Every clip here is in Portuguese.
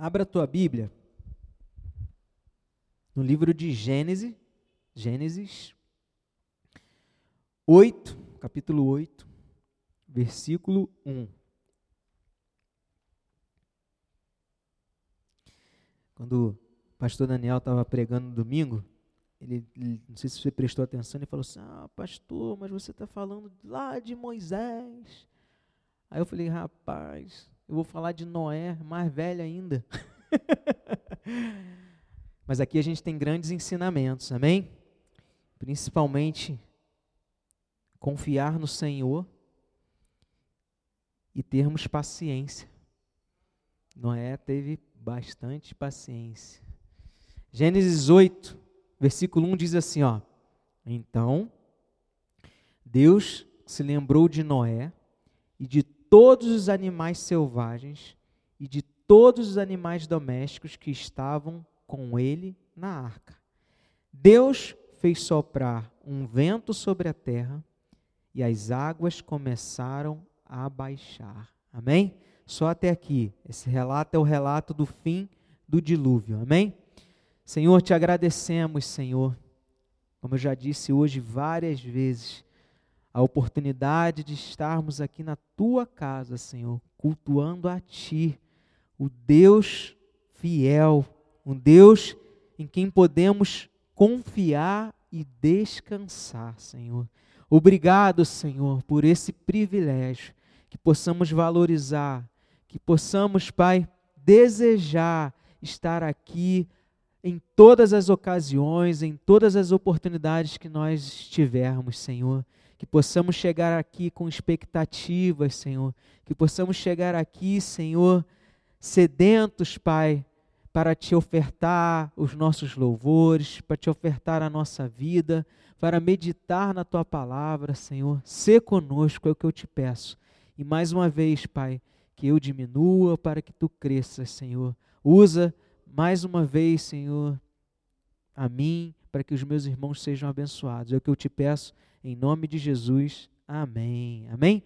Abra a tua Bíblia no livro de Gênesis, Gênesis 8, capítulo 8, versículo 1. Quando o pastor Daniel estava pregando no domingo, ele, ele, não sei se você prestou atenção, ele falou assim: Ah, pastor, mas você está falando lá de Moisés. Aí eu falei: Rapaz, eu vou falar de Noé, mais velho ainda. Mas aqui a gente tem grandes ensinamentos, amém? Principalmente confiar no Senhor e termos paciência. Noé teve bastante paciência. Gênesis 8, versículo 1 diz assim, ó: Então Deus se lembrou de Noé e de todos os animais selvagens e de todos os animais domésticos que estavam com ele na arca. Deus fez soprar um vento sobre a terra e as águas começaram a baixar. Amém? Só até aqui. Esse relato é o relato do fim do dilúvio. Amém? Senhor, te agradecemos, Senhor. Como eu já disse hoje várias vezes, a oportunidade de estarmos aqui na tua casa, Senhor, cultuando a Ti, o Deus fiel, um Deus em quem podemos confiar e descansar, Senhor. Obrigado, Senhor, por esse privilégio, que possamos valorizar, que possamos, Pai, desejar estar aqui em todas as ocasiões, em todas as oportunidades que nós tivermos, Senhor que possamos chegar aqui com expectativas, Senhor, que possamos chegar aqui, Senhor, sedentos, Pai, para te ofertar os nossos louvores, para te ofertar a nossa vida, para meditar na tua palavra, Senhor. Sê conosco, é o que eu te peço. E mais uma vez, Pai, que eu diminua para que tu cresças, Senhor. Usa mais uma vez, Senhor, a mim, para que os meus irmãos sejam abençoados. É o que eu te peço em nome de Jesus, amém. Amém?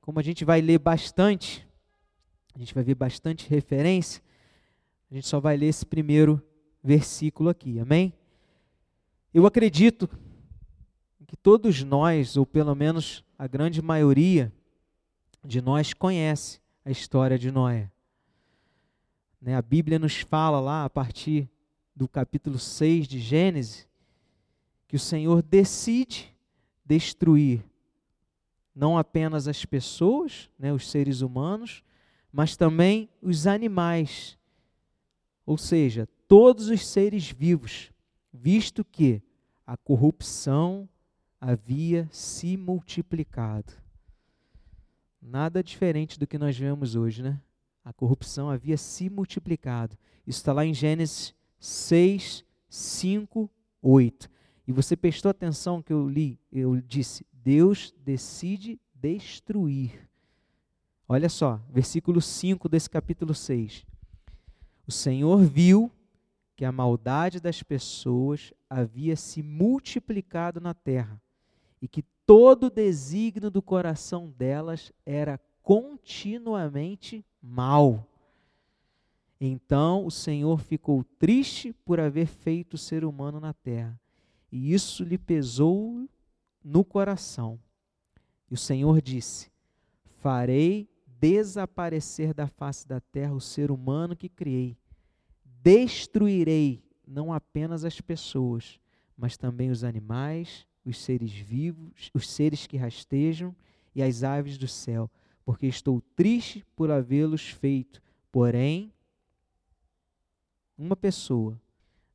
Como a gente vai ler bastante, a gente vai ver bastante referência, a gente só vai ler esse primeiro versículo aqui, amém? Eu acredito que todos nós, ou pelo menos a grande maioria de nós, conhece a história de Noé. Né, a Bíblia nos fala lá, a partir do capítulo 6 de Gênesis, que o Senhor decide destruir não apenas as pessoas, né, os seres humanos, mas também os animais, ou seja, todos os seres vivos, visto que a corrupção havia se multiplicado. Nada diferente do que nós vemos hoje, né? A corrupção havia se multiplicado. Isso está lá em Gênesis 6, 5, 8. E você prestou atenção que eu li, eu disse: Deus decide destruir. Olha só, versículo 5 desse capítulo 6. O Senhor viu que a maldade das pessoas havia se multiplicado na terra e que todo o desígnio do coração delas era continuamente mal. Então o Senhor ficou triste por haver feito o ser humano na terra e isso lhe pesou no coração. E o Senhor disse: Farei desaparecer da face da terra o ser humano que criei. Destruirei não apenas as pessoas, mas também os animais, os seres vivos, os seres que rastejam e as aves do céu, porque estou triste por havê-los feito. Porém, uma pessoa,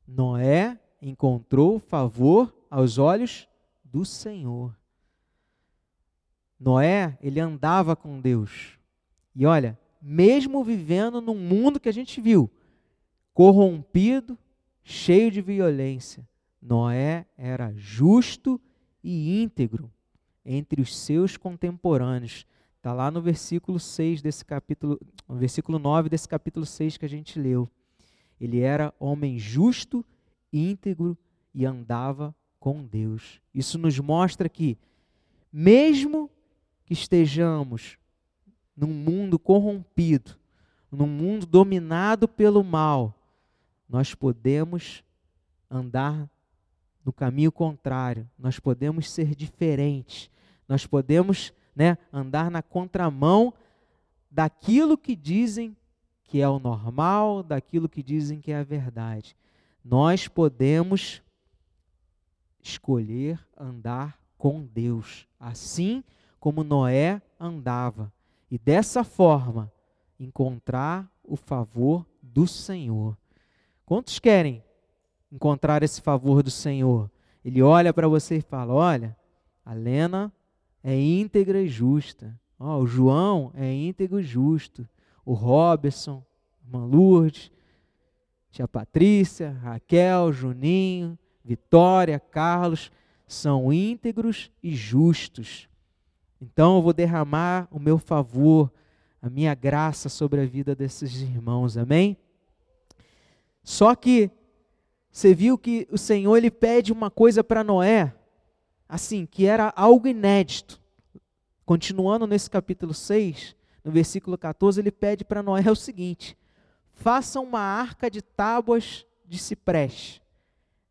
Noé, encontrou favor aos olhos do Senhor. Noé, ele andava com Deus. E olha, mesmo vivendo num mundo que a gente viu, corrompido, cheio de violência, Noé era justo e íntegro entre os seus contemporâneos. Está lá no versículo 6 desse capítulo, no versículo 9 desse capítulo 6 que a gente leu. Ele era homem justo íntegro e andava com Deus. Isso nos mostra que, mesmo que estejamos num mundo corrompido, num mundo dominado pelo mal, nós podemos andar no caminho contrário, nós podemos ser diferentes, nós podemos né, andar na contramão daquilo que dizem que é o normal, daquilo que dizem que é a verdade. Nós podemos escolher andar com Deus, assim como Noé andava, e dessa forma encontrar o favor do Senhor. Quantos querem encontrar esse favor do Senhor? Ele olha para você e fala: Olha, a Lena é íntegra e justa. Oh, o João é íntegro e justo. O Robson, irmã Lourdes, tia Patrícia, Raquel, Juninho, Vitória, Carlos, são íntegros e justos. Então eu vou derramar o meu favor, a minha graça sobre a vida desses irmãos, amém? Só que você viu que o Senhor ele pede uma coisa para Noé, assim, que era algo inédito. Continuando nesse capítulo 6, no versículo 14, ele pede para Noé o seguinte: faça uma arca de tábuas de cipreste.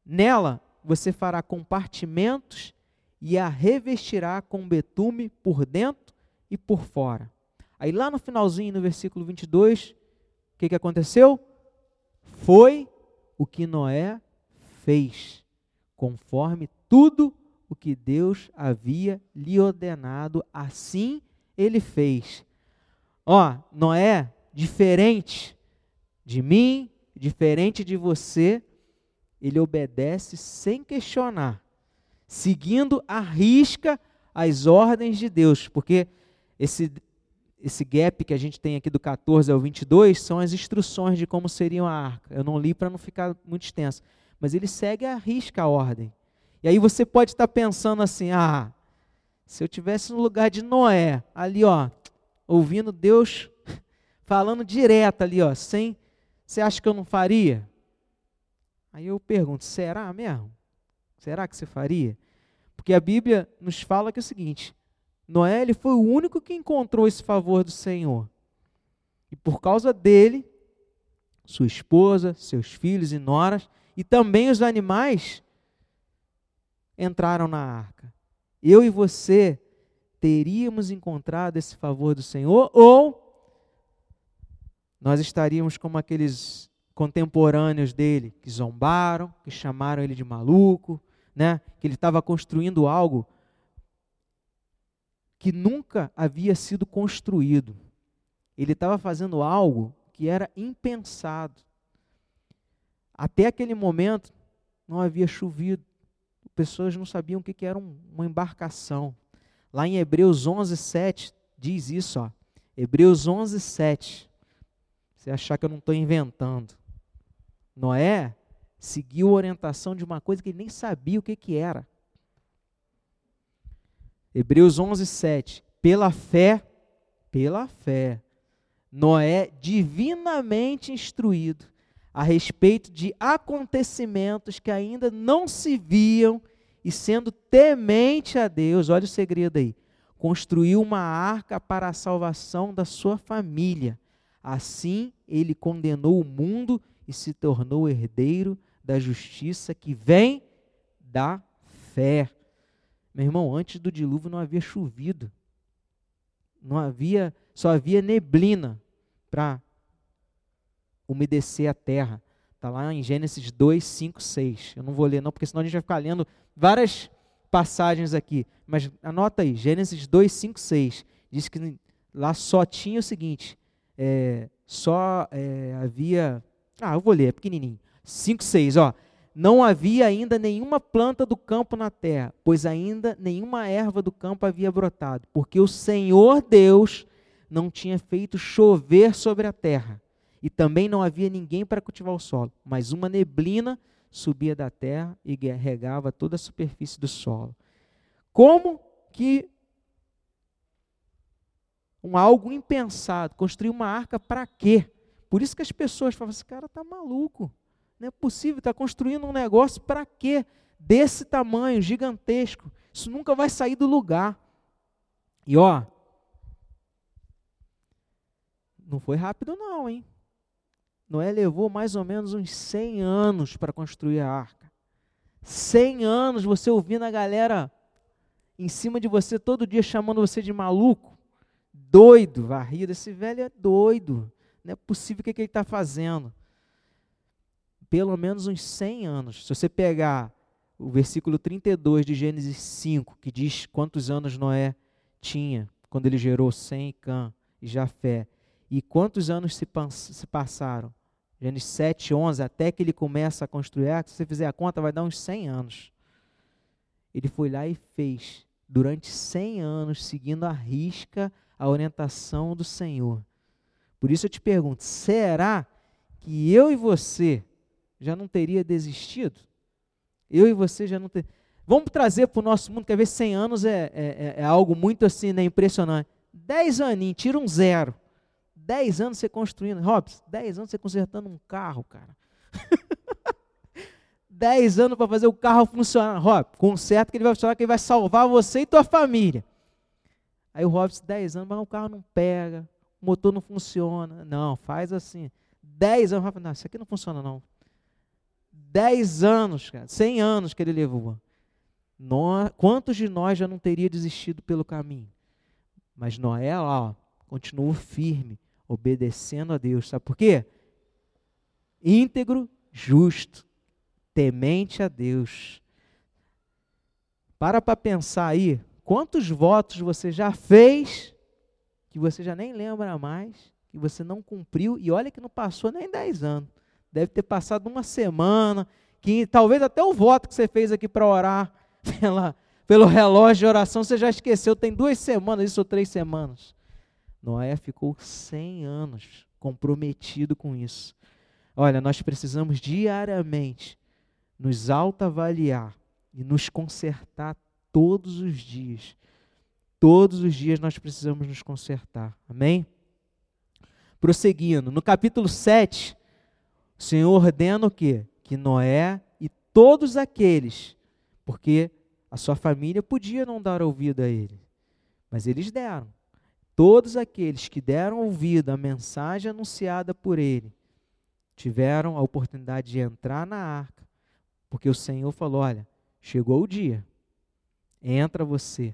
Nela você fará compartimentos e a revestirá com betume por dentro e por fora. Aí lá no finalzinho, no versículo 22, o que, que aconteceu? Foi o que Noé fez, conforme tudo o que Deus havia lhe ordenado, assim ele fez. Ó, Noé, diferente de mim, diferente de você, ele obedece sem questionar, seguindo à risca as ordens de Deus, porque esse esse gap que a gente tem aqui do 14 ao 22 são as instruções de como seria a arca. Eu não li para não ficar muito extenso, mas ele segue à risca a ordem. E aí você pode estar pensando assim: ah, se eu tivesse no lugar de Noé, ali ó, ouvindo Deus falando direto ali, ó, sem, você acha que eu não faria? Aí eu pergunto: será mesmo? Será que você faria? Porque a Bíblia nos fala que é o seguinte: Noé ele foi o único que encontrou esse favor do Senhor. E por causa dele, sua esposa, seus filhos e noras, e também os animais entraram na arca. Eu e você teríamos encontrado esse favor do Senhor ou nós estaríamos como aqueles contemporâneos dele que zombaram, que chamaram ele de maluco, né? Que ele estava construindo algo que nunca havia sido construído. Ele estava fazendo algo que era impensado. Até aquele momento não havia chovido. Pessoas não sabiam o que era uma embarcação. Lá em Hebreus 11, 7, diz isso. Ó. Hebreus 11, 7. Você achar que eu não estou inventando. Noé seguiu a orientação de uma coisa que ele nem sabia o que, que era. Hebreus 11, 7. Pela fé, pela fé, Noé, divinamente instruído a respeito de acontecimentos que ainda não se viam e sendo temente a Deus, olha o segredo aí, construiu uma arca para a salvação da sua família. Assim, ele condenou o mundo e se tornou herdeiro da justiça que vem da fé. Meu irmão, antes do dilúvio não havia chovido. Não havia, só havia neblina para umedecer a terra. Está lá em Gênesis 2, 5, 6. Eu não vou ler não, porque senão a gente vai ficar lendo várias passagens aqui. Mas anota aí, Gênesis 2, 5, 6. Diz que lá só tinha o seguinte, é, só é, havia... Ah, eu vou ler, é pequenininho. 5, 6, ó. Não havia ainda nenhuma planta do campo na terra, pois ainda nenhuma erva do campo havia brotado, porque o Senhor Deus não tinha feito chover sobre a terra, e também não havia ninguém para cultivar o solo, mas uma neblina subia da terra e regava toda a superfície do solo. Como que um algo impensado, construir uma arca para quê? Por isso que as pessoas falam, esse cara está maluco. Não é possível, está construindo um negócio para quê? Desse tamanho, gigantesco. Isso nunca vai sair do lugar. E ó, não foi rápido não, hein? Noé levou mais ou menos uns 100 anos para construir a arca. 100 anos você ouvindo a galera em cima de você todo dia chamando você de maluco, doido, varrido. Esse velho é doido. Não é possível o que, que ele está fazendo. Pelo menos uns 100 anos. Se você pegar o versículo 32 de Gênesis 5, que diz quantos anos Noé tinha quando ele gerou Sem, Cã e Jafé, e quantos anos se, se passaram? Gênesis 7, 11, até que ele começa a construir, se você fizer a conta, vai dar uns 100 anos. Ele foi lá e fez, durante 100 anos, seguindo a risca a orientação do Senhor. Por isso eu te pergunto: será que eu e você já não teria desistido? Eu e você já não ter. Vamos trazer para o nosso mundo, quer ver 100 anos é, é, é, é algo muito assim, né, impressionante. 10 aninhos, tira um zero. 10 anos você construindo, Robson, 10 anos você consertando um carro, cara. 10 anos para fazer o carro funcionar. Rob, conserta que ele vai funcionar, que ele vai salvar você e tua família. Aí o Robson, 10 anos, mas o carro não pega, o motor não funciona. Não, faz assim. 10 anos, Robson, não, isso aqui não funciona não. 10 anos, cara, 100 anos que ele levou. Nós, quantos de nós já não teria desistido pelo caminho? Mas Noé, lá, ó, continuou firme, obedecendo a Deus. Sabe por quê? Íntegro, justo, temente a Deus. Para para pensar aí, quantos votos você já fez que você já nem lembra mais, que você não cumpriu, e olha que não passou nem 10 anos. Deve ter passado uma semana, que talvez até o voto que você fez aqui para orar pela, pelo relógio de oração você já esqueceu, tem duas semanas, isso ou três semanas. Noé ficou 100 anos comprometido com isso. Olha, nós precisamos diariamente nos autoavaliar e nos consertar todos os dias. Todos os dias nós precisamos nos consertar. Amém? Prosseguindo, no capítulo 7, o Senhor ordena o quê? Que Noé e todos aqueles, porque a sua família podia não dar ouvido a ele, mas eles deram. Todos aqueles que deram ouvido à mensagem anunciada por ele tiveram a oportunidade de entrar na arca, porque o Senhor falou: Olha, chegou o dia, entra você,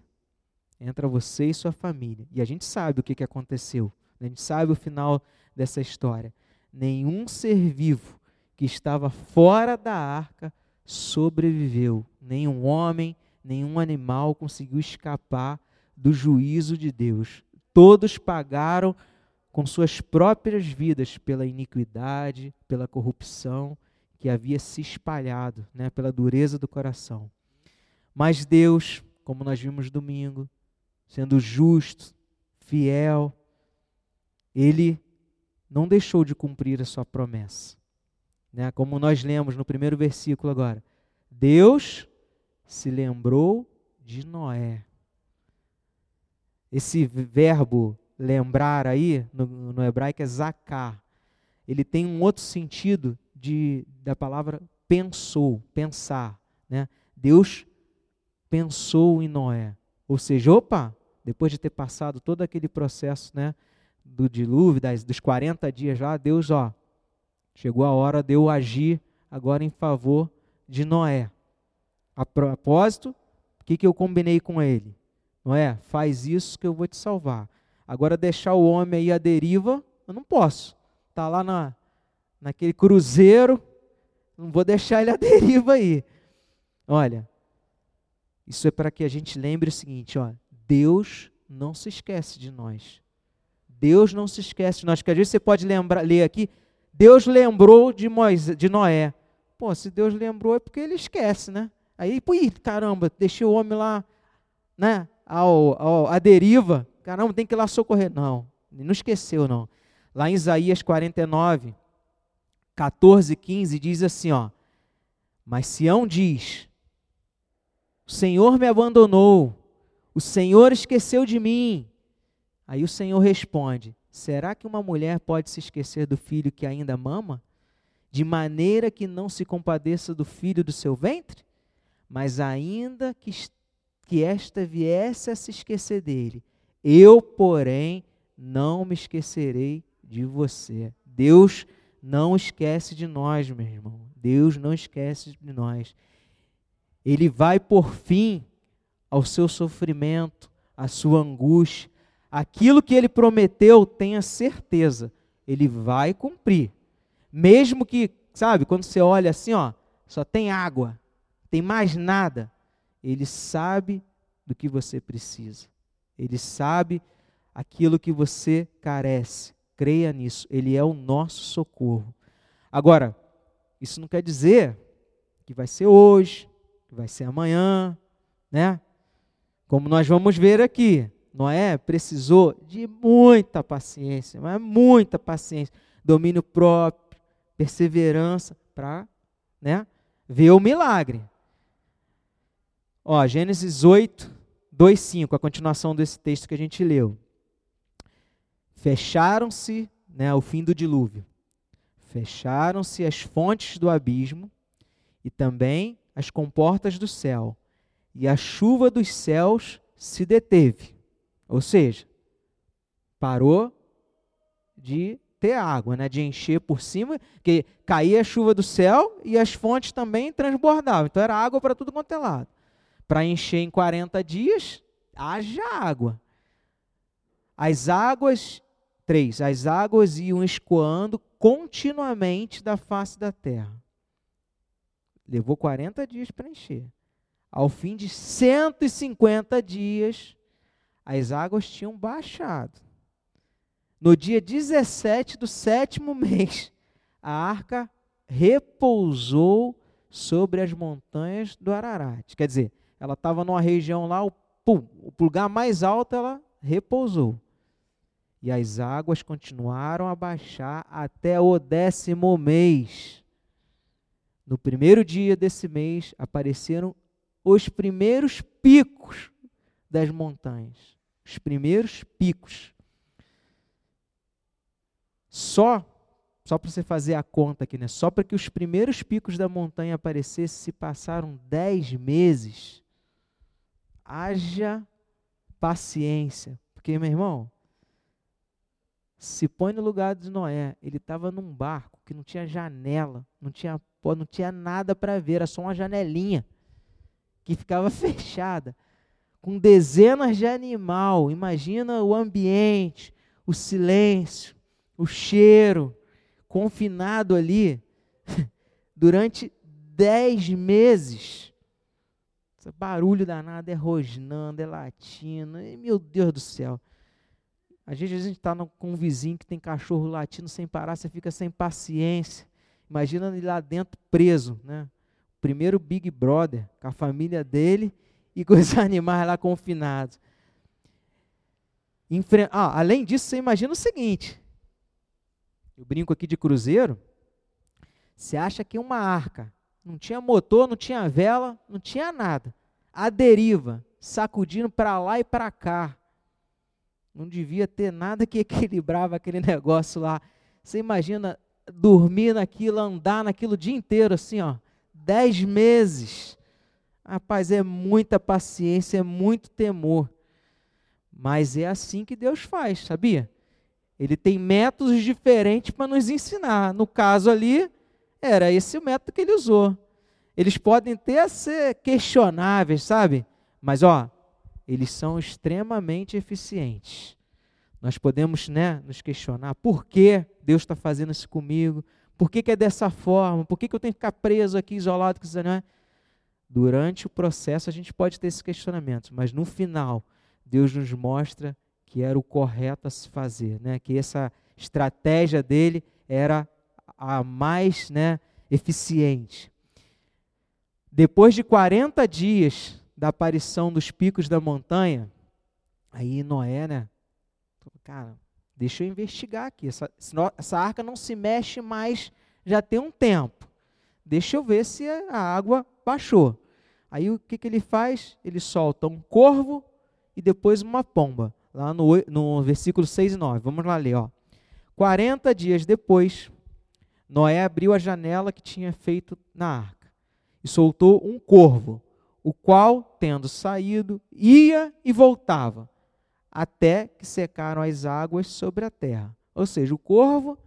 entra você e sua família. E a gente sabe o que, que aconteceu, a gente sabe o final dessa história. Nenhum ser vivo que estava fora da arca sobreviveu, nenhum homem, nenhum animal conseguiu escapar do juízo de Deus. Todos pagaram com suas próprias vidas pela iniquidade, pela corrupção que havia se espalhado, né, pela dureza do coração. Mas Deus, como nós vimos domingo, sendo justo, fiel, ele não deixou de cumprir a sua promessa. Né? Como nós lemos no primeiro versículo agora. Deus se lembrou de Noé. Esse verbo lembrar aí, no, no hebraico, é zakar. Ele tem um outro sentido de, da palavra pensou, pensar. Né? Deus pensou em Noé. Ou seja, opa, depois de ter passado todo aquele processo né, do dilúvio, das, dos 40 dias lá, Deus, ó, chegou a hora de eu agir agora em favor de Noé. A propósito, o que, que eu combinei com ele? Não é? Faz isso que eu vou te salvar. Agora deixar o homem aí à deriva, eu não posso. Tá lá na naquele cruzeiro, não vou deixar ele à deriva aí. Olha, isso é para que a gente lembre o seguinte, ó, Deus não se esquece de nós. Deus não se esquece de nós, porque às vezes você pode lembrar, ler aqui, Deus lembrou de, Moisés, de Noé. Pô, se Deus lembrou é porque ele esquece, né? Aí, pô, caramba, deixei o homem lá, né? ao, ao, à deriva, caramba, tem que ir lá socorrer. Não, não esqueceu, não. Lá em Isaías 49, 14, 15, diz assim, ó. Mas Sião diz, o Senhor me abandonou, o Senhor esqueceu de mim. Aí o Senhor responde, será que uma mulher pode se esquecer do filho que ainda mama? De maneira que não se compadeça do filho do seu ventre? Mas ainda que que esta viesse a se esquecer dele. Eu, porém, não me esquecerei de você. Deus não esquece de nós, meu irmão. Deus não esquece de nós. Ele vai por fim ao seu sofrimento, à sua angústia. Aquilo que ele prometeu, tenha certeza, ele vai cumprir. Mesmo que, sabe, quando você olha assim, ó, só tem água, tem mais nada. Ele sabe do que você precisa. Ele sabe aquilo que você carece. Creia nisso. Ele é o nosso socorro. Agora, isso não quer dizer que vai ser hoje, que vai ser amanhã, né? Como nós vamos ver aqui, Noé precisou de muita paciência, mas muita paciência, domínio próprio, perseverança para, né, ver o milagre. Ó, Gênesis 8, 2, 5, a continuação desse texto que a gente leu. Fecharam-se, né, o fim do dilúvio. Fecharam-se as fontes do abismo e também as comportas do céu, e a chuva dos céus se deteve. Ou seja, parou de ter água, né, de encher por cima, que caía a chuva do céu e as fontes também transbordavam. Então era água para tudo quanto é lado. Para encher em 40 dias, haja água. As águas, três, as águas iam escoando continuamente da face da terra. Levou 40 dias para encher. Ao fim de 150 dias, as águas tinham baixado. No dia 17 do sétimo mês, a arca repousou sobre as montanhas do Ararat. Quer dizer, ela estava numa região lá, o, pum, o lugar mais alto ela repousou. E as águas continuaram a baixar até o décimo mês. No primeiro dia desse mês apareceram os primeiros picos das montanhas. Os primeiros picos. Só, só para você fazer a conta aqui, né? Só para que os primeiros picos da montanha aparecessem, se passaram dez meses. Haja paciência. Porque, meu irmão, se põe no lugar de Noé. Ele estava num barco que não tinha janela, não tinha, não tinha nada para ver, era só uma janelinha que ficava fechada, com dezenas de animal. Imagina o ambiente, o silêncio, o cheiro, confinado ali durante dez meses. Esse barulho danado é rosnando, é latindo. Meu Deus do céu. Às vezes a gente está com um vizinho que tem cachorro latindo sem parar, você fica sem paciência. Imagina ele lá dentro preso, né? Primeiro Big Brother, com a família dele e com os animais lá confinados. Ah, além disso, você imagina o seguinte: eu brinco aqui de cruzeiro. Você acha que uma arca não tinha motor, não tinha vela, não tinha nada. A deriva, sacudindo para lá e para cá. Não devia ter nada que equilibrava aquele negócio lá. Você imagina dormir naquilo, andar naquilo o dia inteiro, assim, ó. Dez meses. Rapaz, é muita paciência, é muito temor. Mas é assim que Deus faz, sabia? Ele tem métodos diferentes para nos ensinar. No caso ali, era esse o método que ele usou. Eles podem até ser questionáveis, sabe? Mas, ó, eles são extremamente eficientes. Nós podemos né, nos questionar por que Deus está fazendo isso comigo, por que, que, é dessa forma, por que, que eu tenho que ficar preso aqui, isolado com isso, né? Durante o processo a gente pode ter esse questionamento, mas no final Deus nos mostra que era o correto a se fazer, né? que essa estratégia dele era a mais né, eficiente. Depois de 40 dias da aparição dos picos da montanha, aí Noé, né? Cara, deixa eu investigar aqui. Essa, essa arca não se mexe mais já tem um tempo. Deixa eu ver se a água baixou. Aí o que, que ele faz? Ele solta um corvo e depois uma pomba. Lá no, no versículo 6 e 9. Vamos lá ler. Ó. 40 dias depois, Noé abriu a janela que tinha feito na arca e soltou um corvo o qual, tendo saído, ia e voltava, até que secaram as águas sobre a terra. Ou seja, o corvo,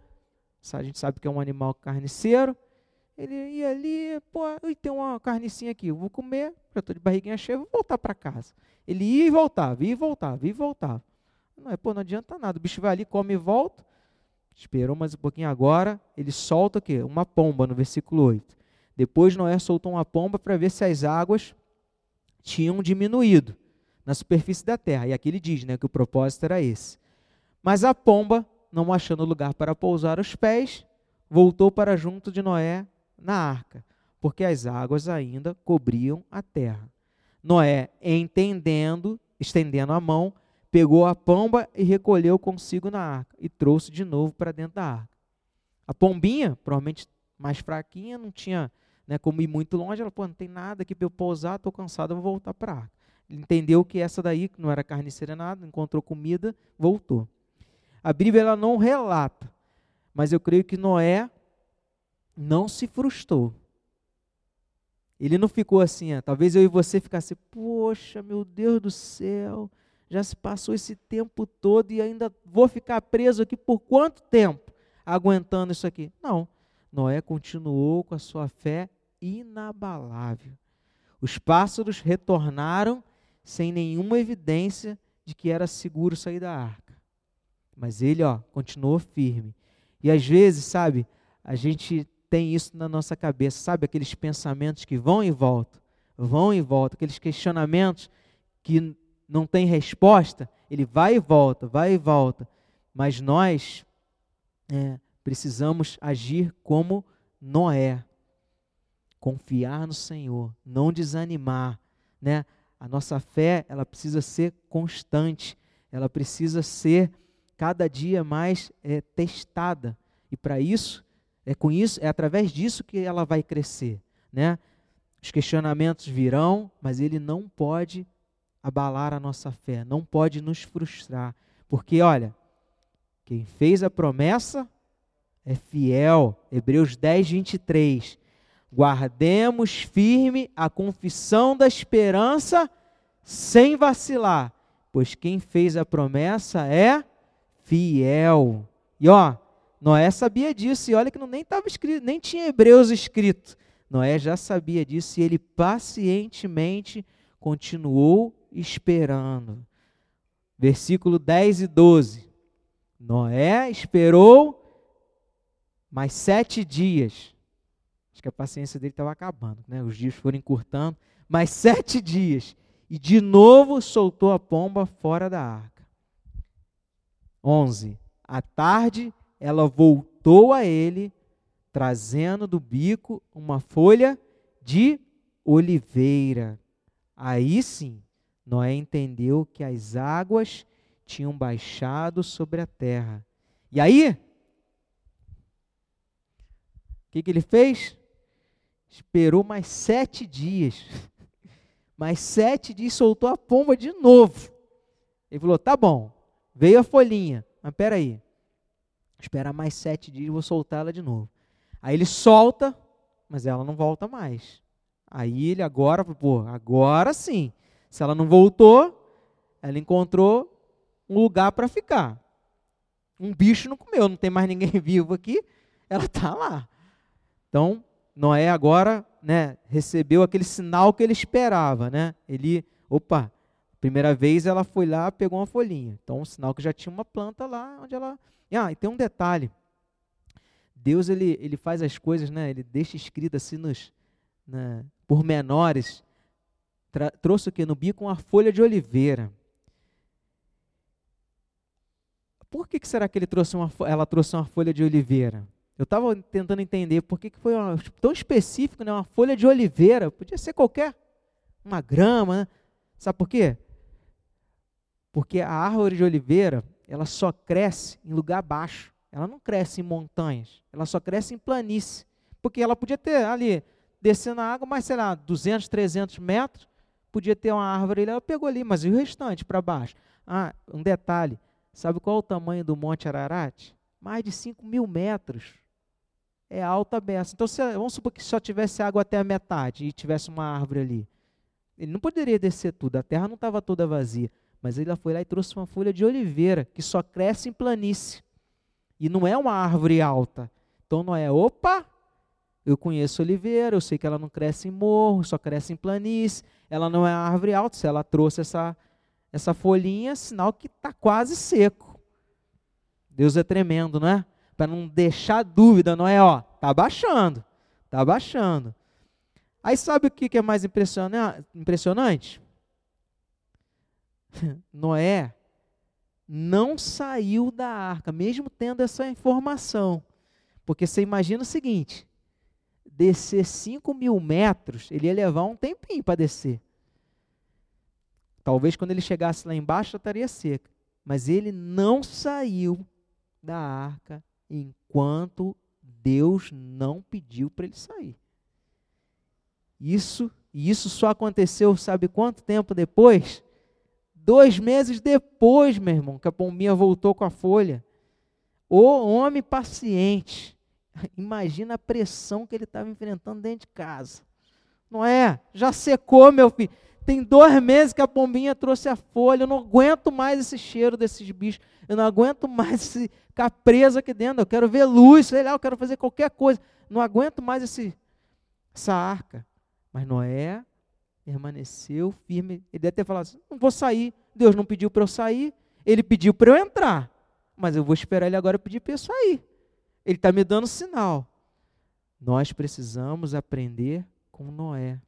a gente sabe que é um animal carniceiro, ele ia ali, pô, tem uma carnicinha aqui, eu vou comer, já estou de barriguinha cheia, vou voltar para casa. Ele ia e voltava, ia e voltava, ia e voltava. Não, é, pô, não adianta nada, o bicho vai ali, come e volta. Esperou mais um pouquinho agora, ele solta o quê? Uma pomba no versículo 8. Depois Noé soltou uma pomba para ver se as águas tinham diminuído na superfície da terra. E aqui ele diz né, que o propósito era esse. Mas a pomba, não achando lugar para pousar os pés, voltou para junto de Noé na arca, porque as águas ainda cobriam a terra. Noé, entendendo, estendendo a mão, pegou a pomba e recolheu consigo na arca e trouxe de novo para dentro da arca. A pombinha, provavelmente mais fraquinha, não tinha né, como ir muito longe, ela, pô, não tem nada aqui para eu pousar, estou cansada, vou voltar para a arca. Entendeu que essa daí, que não era carniceira nada, encontrou comida, voltou. A Bíblia ela não relata, mas eu creio que Noé não se frustrou. Ele não ficou assim, ó, talvez eu e você ficasse, poxa, meu Deus do céu, já se passou esse tempo todo e ainda vou ficar preso aqui por quanto tempo aguentando isso aqui? Não. Noé continuou com a sua fé inabalável. Os pássaros retornaram sem nenhuma evidência de que era seguro sair da arca. Mas ele, ó, continuou firme. E às vezes, sabe, a gente tem isso na nossa cabeça, sabe, aqueles pensamentos que vão e voltam, vão e voltam, aqueles questionamentos que não tem resposta, ele vai e volta, vai e volta. Mas nós é, precisamos agir como Noé. Confiar no Senhor, não desanimar. Né? A nossa fé ela precisa ser constante, ela precisa ser cada dia mais é, testada. E para isso, é com isso, é através disso que ela vai crescer. Né? Os questionamentos virão, mas ele não pode abalar a nossa fé, não pode nos frustrar, porque olha, quem fez a promessa é fiel. Hebreus 10, 23. Guardemos firme a confissão da esperança sem vacilar, pois quem fez a promessa é fiel. E ó, Noé sabia disso, e olha que não nem estava escrito, nem tinha Hebreus escrito. Noé já sabia disso e ele pacientemente continuou esperando. Versículo 10 e 12. Noé esperou mais sete dias. Acho que a paciência dele estava acabando, né? Os dias foram encurtando. Mais sete dias. E de novo soltou a pomba fora da arca. 11. À tarde, ela voltou a ele, trazendo do bico uma folha de oliveira. Aí sim, Noé entendeu que as águas tinham baixado sobre a terra. E aí, o que, que ele fez? Esperou mais sete dias. Mais sete dias soltou a pomba de novo. Ele falou: tá bom, veio a folhinha, mas peraí, espera mais sete dias, vou soltá-la de novo. Aí ele solta, mas ela não volta mais. Aí ele agora, pô, agora sim. Se ela não voltou, ela encontrou um lugar para ficar. Um bicho não comeu, não tem mais ninguém vivo aqui, ela está lá. Então, Noé agora né, recebeu aquele sinal que ele esperava. Né? Ele, opa, primeira vez ela foi lá, pegou uma folhinha. Então, um sinal que já tinha uma planta lá onde ela. Ah, e tem um detalhe. Deus ele, ele faz as coisas, né? Ele deixa escrito assim nos né, pormenores trouxe o que no bico? Uma folha de oliveira. Por que, que será que ele trouxe uma, ela trouxe uma folha de oliveira? Eu estava tentando entender por que, que foi uma, tão específico, né? uma folha de oliveira. Podia ser qualquer, uma grama. Né? Sabe por quê? Porque a árvore de oliveira, ela só cresce em lugar baixo. Ela não cresce em montanhas. Ela só cresce em planície. Porque ela podia ter ali, descendo a água, mais, sei lá, 200, 300 metros, podia ter uma árvore ela pegou ali, mas e o restante para baixo? Ah, um detalhe, sabe qual é o tamanho do Monte Ararat? Mais de 5 mil metros. É alta beça. Então, se, vamos supor que só tivesse água até a metade e tivesse uma árvore ali. Ele não poderia descer tudo, a terra não estava toda vazia. Mas ele foi lá e trouxe uma folha de oliveira, que só cresce em planície. E não é uma árvore alta. Então Noé, opa, eu conheço oliveira, eu sei que ela não cresce em morro, só cresce em planície. Ela não é árvore alta. Se ela trouxe essa, essa folhinha, sinal que está quase seco. Deus é tremendo, não é? Para não deixar dúvida, não é? Ó, tá baixando, tá baixando. Aí sabe o que é mais impressionante? Noé não saiu da arca, mesmo tendo essa informação. Porque você imagina o seguinte: descer 5 mil metros, ele ia levar um tempinho para descer. Talvez quando ele chegasse lá embaixo estaria seca. Mas ele não saiu da arca enquanto Deus não pediu para ele sair. Isso, isso só aconteceu, sabe quanto tempo depois? Dois meses depois, meu irmão, que a pombinha voltou com a folha. O homem paciente. Imagina a pressão que ele estava enfrentando dentro de casa. Não é? Já secou, meu filho. Tem dois meses que a pombinha trouxe a folha. Eu não aguento mais esse cheiro desses bichos. Eu não aguento mais ficar preso aqui dentro. Eu quero ver luz, sei lá, eu quero fazer qualquer coisa. Não aguento mais esse, essa arca. Mas Noé permaneceu firme. Ele deve ter falado assim: não vou sair. Deus não pediu para eu sair. Ele pediu para eu entrar. Mas eu vou esperar ele agora pedir para eu sair. Ele está me dando sinal. Nós precisamos aprender com Noé.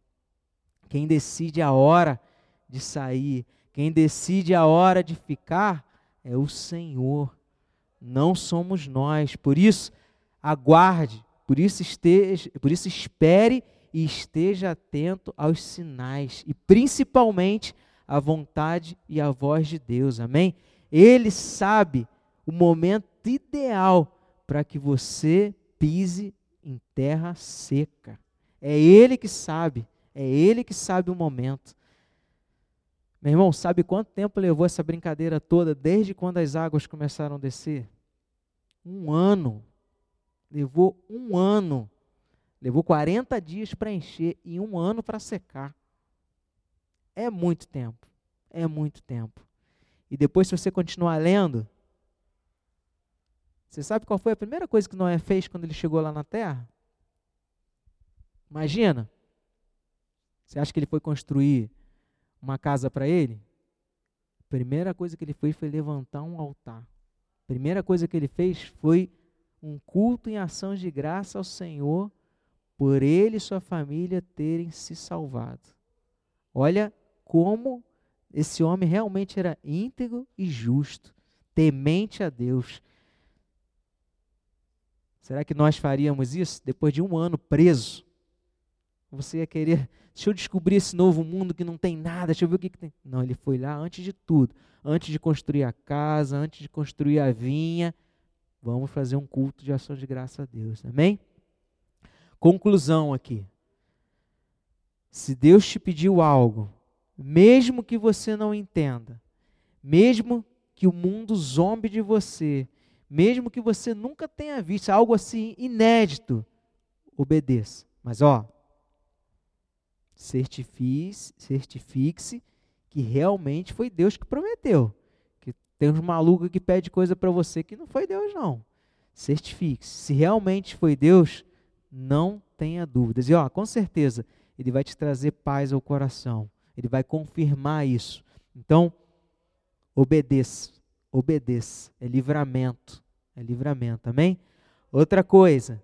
Quem decide a hora de sair, quem decide a hora de ficar, é o Senhor. Não somos nós. Por isso, aguarde, por isso esteja, por isso espere e esteja atento aos sinais e principalmente à vontade e à voz de Deus. Amém? Ele sabe o momento ideal para que você pise em terra seca. É ele que sabe, é ele que sabe o momento. Meu irmão, sabe quanto tempo levou essa brincadeira toda desde quando as águas começaram a descer? Um ano. Levou um ano Levou 40 dias para encher e um ano para secar. É muito tempo. É muito tempo. E depois, se você continuar lendo, você sabe qual foi a primeira coisa que Noé fez quando ele chegou lá na terra? Imagina. Você acha que ele foi construir uma casa para ele? A primeira coisa que ele fez foi levantar um altar. A primeira coisa que ele fez foi um culto em ação de graça ao Senhor por ele e sua família terem se salvado. Olha como esse homem realmente era íntegro e justo, temente a Deus. Será que nós faríamos isso depois de um ano preso? Você ia querer, deixa eu descobrir esse novo mundo que não tem nada, deixa eu ver o que, que tem. Não, ele foi lá antes de tudo, antes de construir a casa, antes de construir a vinha. Vamos fazer um culto de ação de graça a Deus, amém? Conclusão aqui. Se Deus te pediu algo, mesmo que você não entenda, mesmo que o mundo zombe de você, mesmo que você nunca tenha visto algo assim inédito, obedeça. Mas ó, certifique-se certifique que realmente foi Deus que prometeu. Que tem uns malucos que pede coisa para você que não foi Deus não. Certifique-se. Se realmente foi Deus, não tenha dúvidas. E ó, com certeza, ele vai te trazer paz ao coração. Ele vai confirmar isso. Então, obedeça. Obedeça. É livramento. É livramento. Amém? Outra coisa,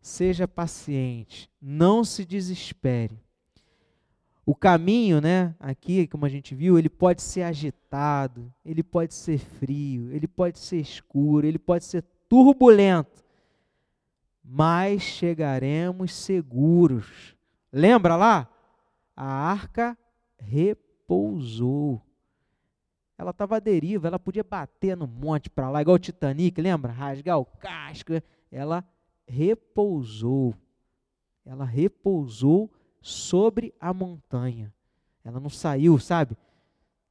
seja paciente. Não se desespere. O caminho, né, aqui, como a gente viu, ele pode ser agitado, ele pode ser frio, ele pode ser escuro, ele pode ser turbulento mas chegaremos seguros. Lembra lá? A arca repousou. Ela estava à deriva, ela podia bater no monte para lá, igual o Titanic, lembra? Rasgar o casco. Ela repousou. Ela repousou sobre a montanha. Ela não saiu, sabe?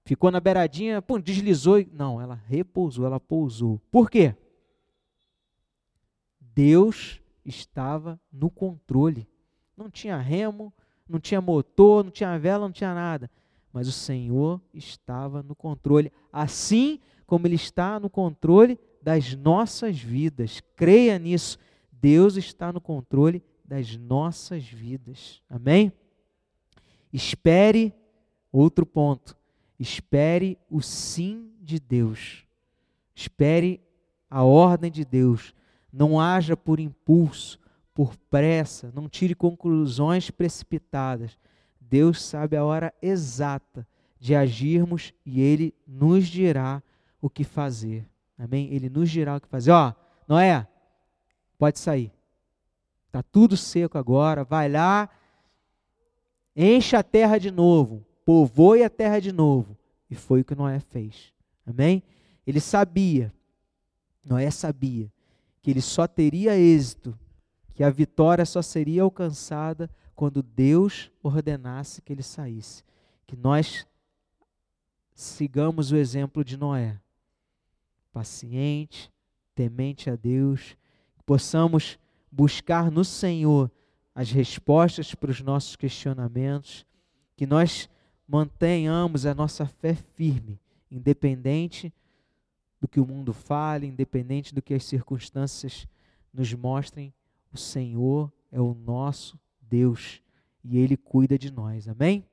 Ficou na beiradinha, pum, deslizou. Não, ela repousou, ela pousou. Por quê? Deus estava no controle. Não tinha remo, não tinha motor, não tinha vela, não tinha nada. Mas o Senhor estava no controle, assim como Ele está no controle das nossas vidas. Creia nisso. Deus está no controle das nossas vidas. Amém? Espere, outro ponto, espere o sim de Deus. Espere a ordem de Deus. Não haja por impulso, por pressa, não tire conclusões precipitadas. Deus sabe a hora exata de agirmos e Ele nos dirá o que fazer. Amém? Ele nos dirá o que fazer. Ó, Noé, pode sair. Está tudo seco agora. Vai lá, enche a terra de novo, povoe a terra de novo. E foi o que Noé fez. Amém? Ele sabia, Noé sabia, que ele só teria êxito, que a vitória só seria alcançada quando Deus ordenasse que ele saísse. Que nós sigamos o exemplo de Noé, paciente, temente a Deus, que possamos buscar no Senhor as respostas para os nossos questionamentos, que nós mantenhamos a nossa fé firme, independente do que o mundo fale, independente do que as circunstâncias nos mostrem, o Senhor é o nosso Deus e Ele cuida de nós. Amém?